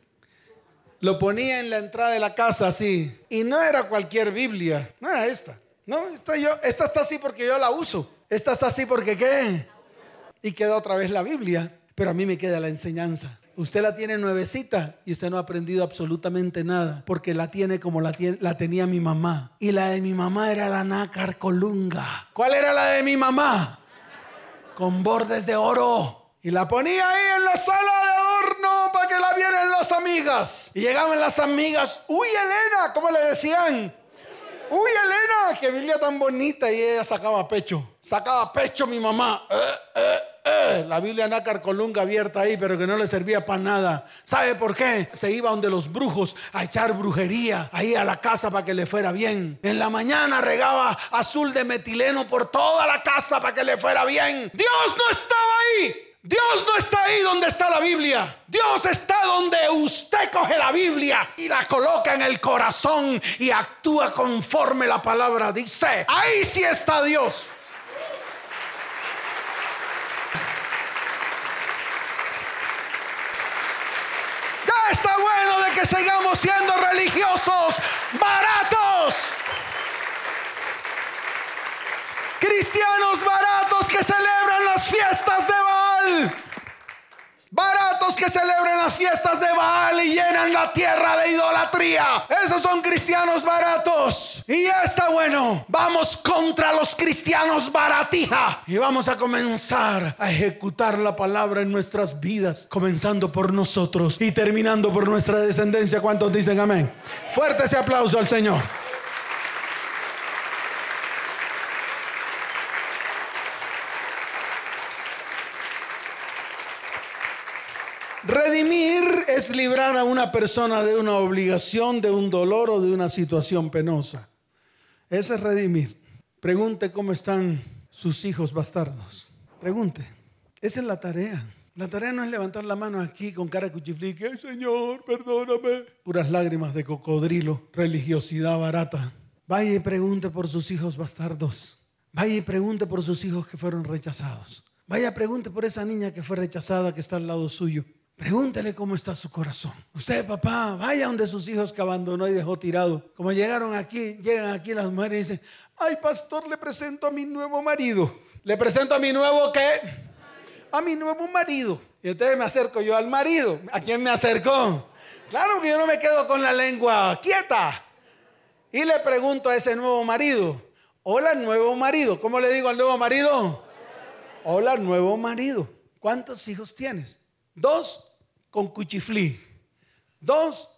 lo ponía en la entrada de la casa así. Y no era cualquier Biblia, no era esta. No, esta, yo, esta está así porque yo la uso. Esta está así porque qué. Y queda otra vez la Biblia. Pero a mí me queda la enseñanza. Usted la tiene nuevecita y usted no ha aprendido absolutamente nada porque la tiene como la, la tenía mi mamá. Y la de mi mamá era la nácar colunga. ¿Cuál era la de mi mamá? Con bordes de oro. Y la ponía ahí en la sala de adorno para que la vieran las amigas. Y llegaban las amigas. Uy, Elena, ¿cómo le decían? Uy, Elena, qué Biblia tan bonita. Y ella sacaba pecho. Sacaba pecho mi mamá. Eh, eh, eh. La Biblia nácar colunga abierta ahí, pero que no le servía para nada. ¿Sabe por qué? Se iba donde los brujos a echar brujería ahí a la casa para que le fuera bien. En la mañana regaba azul de metileno por toda la casa para que le fuera bien. Dios no estaba ahí. Dios no está ahí donde está la Biblia. Dios está donde usted coge la Biblia y la coloca en el corazón y actúa conforme la palabra dice. Ahí sí está Dios. Ya está bueno de que sigamos siendo religiosos baratos. Cristianos baratos que celebran las fiestas de Baal. Baratos que celebran las fiestas de Baal y llenan la tierra de idolatría. Esos son cristianos baratos. Y está bueno. Vamos contra los cristianos baratija. Y vamos a comenzar a ejecutar la palabra en nuestras vidas. Comenzando por nosotros y terminando por nuestra descendencia. ¿Cuántos dicen amén? Fuerte ese aplauso al Señor. Redimir es librar a una persona de una obligación, de un dolor o de una situación penosa. Ese es redimir. Pregunte cómo están sus hijos bastardos. Pregunte. Esa es la tarea. La tarea no es levantar la mano aquí con cara cuchiflí, que Señor, perdóname. Puras lágrimas de cocodrilo, religiosidad barata. Vaya y pregunte por sus hijos bastardos. Vaya y pregunte por sus hijos que fueron rechazados. Vaya pregunte por esa niña que fue rechazada que está al lado suyo. Pregúntele cómo está su corazón. Usted, papá, vaya donde sus hijos que abandonó y dejó tirado. Como llegaron aquí, llegan aquí las mujeres y dicen, ay, pastor, le presento a mi nuevo marido. ¿Le presento a mi nuevo qué? A mi nuevo marido. Y entonces me acerco yo al marido. ¿A quién me acercó? Claro que yo no me quedo con la lengua quieta. Y le pregunto a ese nuevo marido, hola nuevo marido. ¿Cómo le digo al nuevo marido? Hola nuevo marido. ¿Cuántos hijos tienes? Dos con Cuchiflí. Dos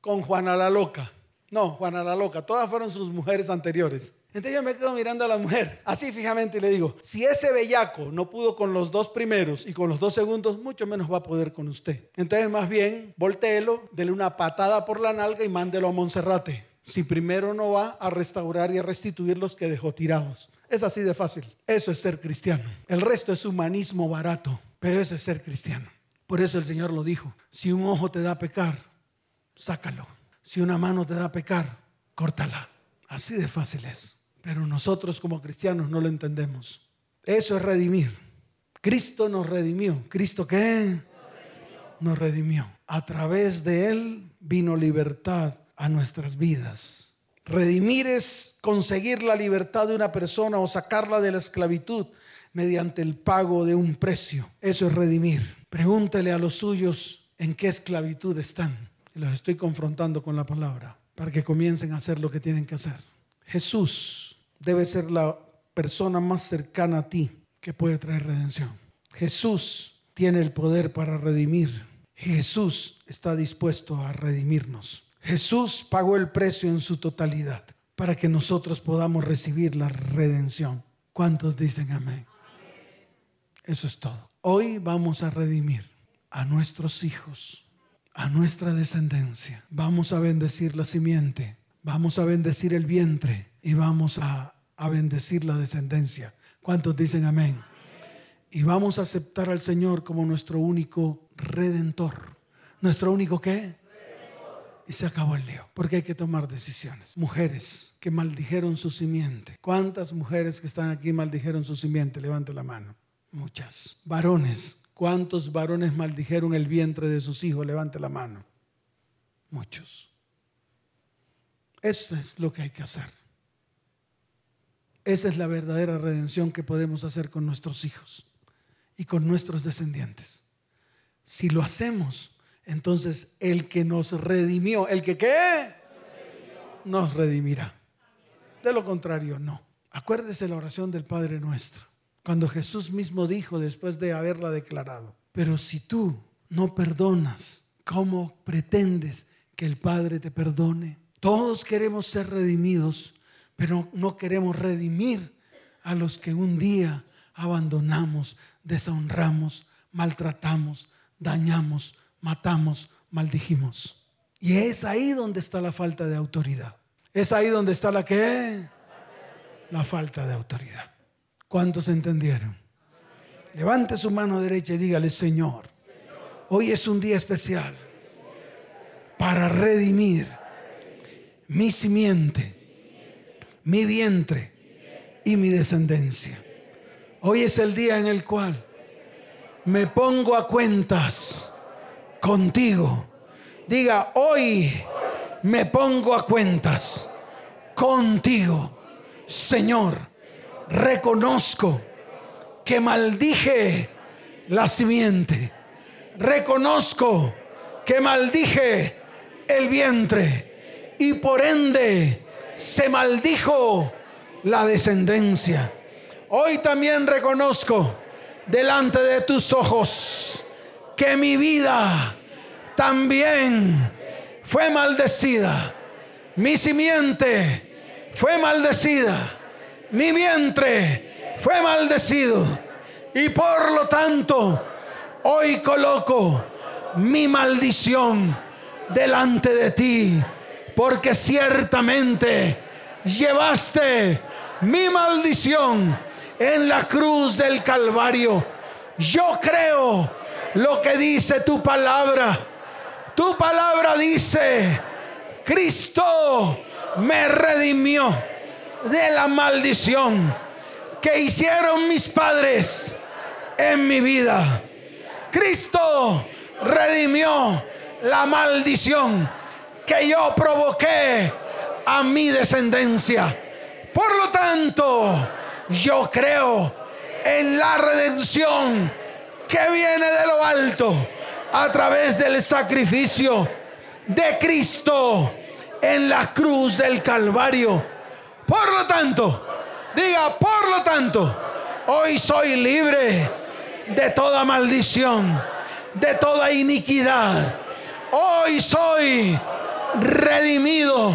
con Juana la Loca. No, Juana la Loca. Todas fueron sus mujeres anteriores. Entonces yo me quedo mirando a la mujer, así fijamente, y le digo, si ese bellaco no pudo con los dos primeros y con los dos segundos, mucho menos va a poder con usted. Entonces más bien, volteelo, dele una patada por la nalga y mándelo a Monserrate. Si primero no va a restaurar y a restituir los que dejó tirados. Es así de fácil. Eso es ser cristiano. El resto es humanismo barato, pero eso es ser cristiano. Por eso el Señor lo dijo. Si un ojo te da a pecar, sácalo. Si una mano te da a pecar, córtala. Así de fácil es. Pero nosotros como cristianos no lo entendemos. Eso es redimir. Cristo nos redimió. ¿Cristo qué? Nos redimió. A través de Él vino libertad a nuestras vidas. Redimir es conseguir la libertad de una persona o sacarla de la esclavitud mediante el pago de un precio. Eso es redimir. Pregúntele a los suyos en qué esclavitud están. Y los estoy confrontando con la palabra para que comiencen a hacer lo que tienen que hacer. Jesús debe ser la persona más cercana a ti que puede traer redención. Jesús tiene el poder para redimir. Jesús está dispuesto a redimirnos. Jesús pagó el precio en su totalidad para que nosotros podamos recibir la redención. ¿Cuántos dicen amén? Eso es todo. Hoy vamos a redimir a nuestros hijos, a nuestra descendencia. Vamos a bendecir la simiente, vamos a bendecir el vientre y vamos a, bendecir la descendencia. ¿Cuántos dicen amén? Y vamos a aceptar al Señor como nuestro único redentor. ¿Nuestro único qué? Y se acabó el lío, porque hay que tomar decisiones. Mujeres que maldijeron su simiente. ¿Cuántas mujeres que están aquí maldijeron su simiente? Levante la mano. Muchas. Varones. ¿Cuántos varones maldijeron el vientre de sus hijos? Levante la mano. Muchos. Eso es lo que hay que hacer. Esa es la verdadera redención que podemos hacer con nuestros hijos y con nuestros descendientes. Si lo hacemos, entonces el que nos redimió, el que qué, nos redimirá. De lo contrario, no. Acuérdese la oración del Padre nuestro, cuando Jesús mismo dijo después de haberla declarado, pero si tú no perdonas, ¿cómo pretendes que el Padre te perdone? Todos queremos ser redimidos, pero no queremos redimir a los que un día abandonamos, deshonramos, maltratamos, dañamos, matamos, maldijimos. Y es ahí donde está la falta de autoridad. Es ahí donde está la que la falta de autoridad. ¿Cuántos entendieron? Levante su mano derecha y dígale, Señor, hoy es un día especial para redimir mi simiente, mi vientre y mi descendencia. Hoy es el día en el cual me pongo a cuentas contigo. Diga, hoy me pongo a cuentas contigo. Señor, reconozco que maldije la simiente. Reconozco que maldije el vientre y por ende se maldijo la descendencia. Hoy también reconozco delante de tus ojos que mi vida también fue maldecida. Mi simiente fue maldecida. Mi vientre fue maldecido. Y por lo tanto, hoy coloco mi maldición delante de ti. Porque ciertamente llevaste mi maldición en la cruz del Calvario. Yo creo lo que dice tu palabra. Tu palabra dice, Cristo me redimió de la maldición que hicieron mis padres en mi vida. Cristo redimió la maldición que yo provoqué a mi descendencia. Por lo tanto, yo creo en la redención que viene de lo alto a través del sacrificio de Cristo en la cruz del Calvario. Por lo tanto, diga, por lo tanto, hoy soy libre de toda maldición, de toda iniquidad. Hoy soy redimido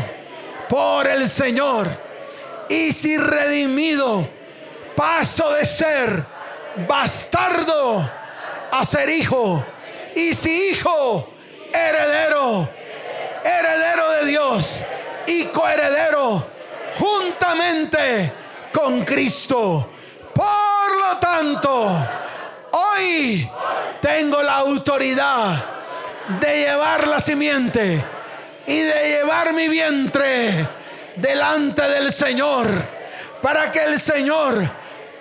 por el Señor. Y si redimido, paso de ser bastardo a ser hijo. Y si hijo, heredero, heredero de Dios y coheredero juntamente con Cristo. Por lo tanto, hoy tengo la autoridad de llevar la simiente y de llevar mi vientre delante del Señor para que el Señor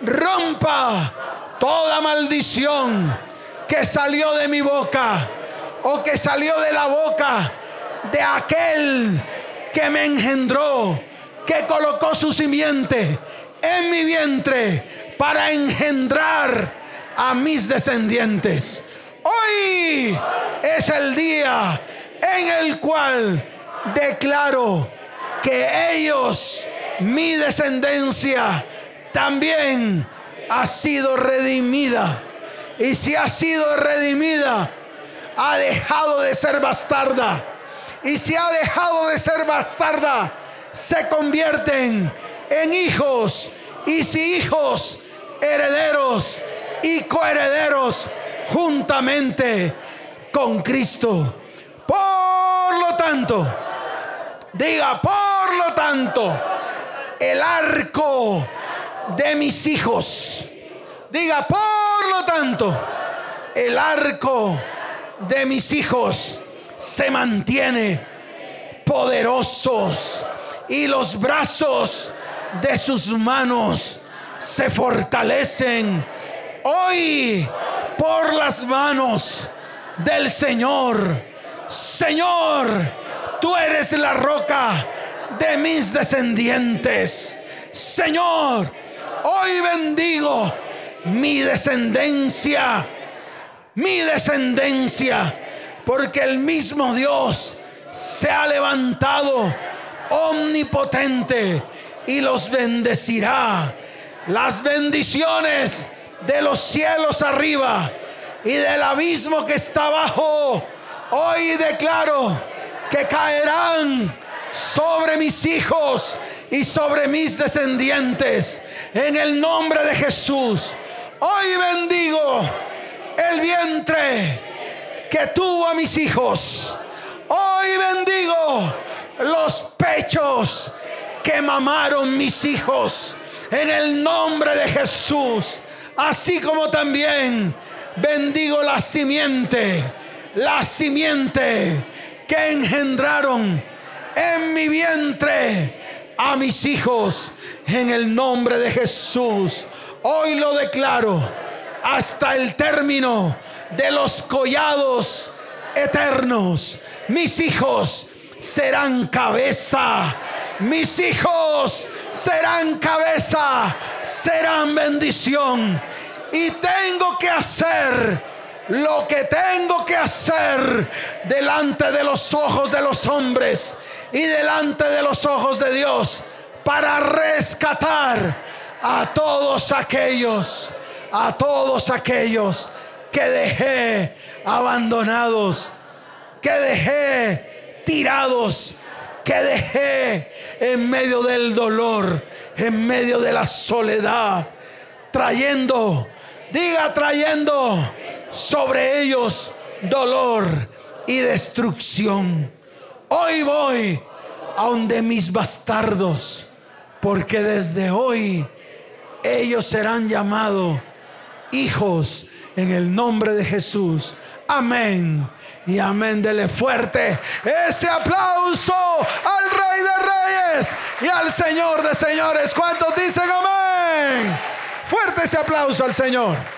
rompa toda maldición que salió de mi boca o que salió de la boca de aquel que me engendró, que colocó su simiente en mi vientre para engendrar a mis descendientes. Hoy es el día en el cual declaro que ellos, mi descendencia, también ha sido redimida. Y si ha sido redimida, ha dejado de ser bastarda. Y si ha dejado de ser bastarda, se convierten en hijos. Y si hijos, herederos y coherederos juntamente con Cristo. Por lo tanto, diga, por lo tanto, el arco de mis hijos. Diga, por lo tanto, el arco de mis hijos se mantiene poderosos y los brazos de sus manos se fortalecen hoy por las manos del Señor. Señor, tú eres la roca de mis descendientes. Señor, Hoy bendigo mi descendencia, mi descendencia, porque el mismo Dios se ha levantado omnipotente y los bendecirá. Las bendiciones de los cielos arriba y del abismo que está abajo, hoy declaro que caerán sobre mis hijos y sobre mis descendientes. En el nombre de Jesús, hoy bendigo el vientre que tuvo a mis hijos. Hoy bendigo los pechos que mamaron mis hijos. En el nombre de Jesús. Así como también bendigo la simiente, la simiente que engendraron en mi vientre a mis hijos. En el nombre de Jesús. Hoy lo declaro hasta el término de los collados eternos. Mis hijos serán cabeza. Mis hijos serán cabeza, serán bendición. Y tengo que hacer lo que tengo que hacer delante de los ojos de los hombres y delante de los ojos de Dios para rescatar a todos aquellos, a todos aquellos que dejé abandonados, que dejé tirados, que dejé en medio del dolor, en medio de la soledad, trayendo, diga trayendo sobre ellos dolor y destrucción. Hoy voy a donde mis bastardos, porque desde hoy ellos serán llamados hijos en el nombre de Jesús. Amén. Y amén, dele fuerte ese aplauso al Rey de Reyes y al Señor de Señores. ¿Cuántos dicen amén? Fuerte ese aplauso al Señor.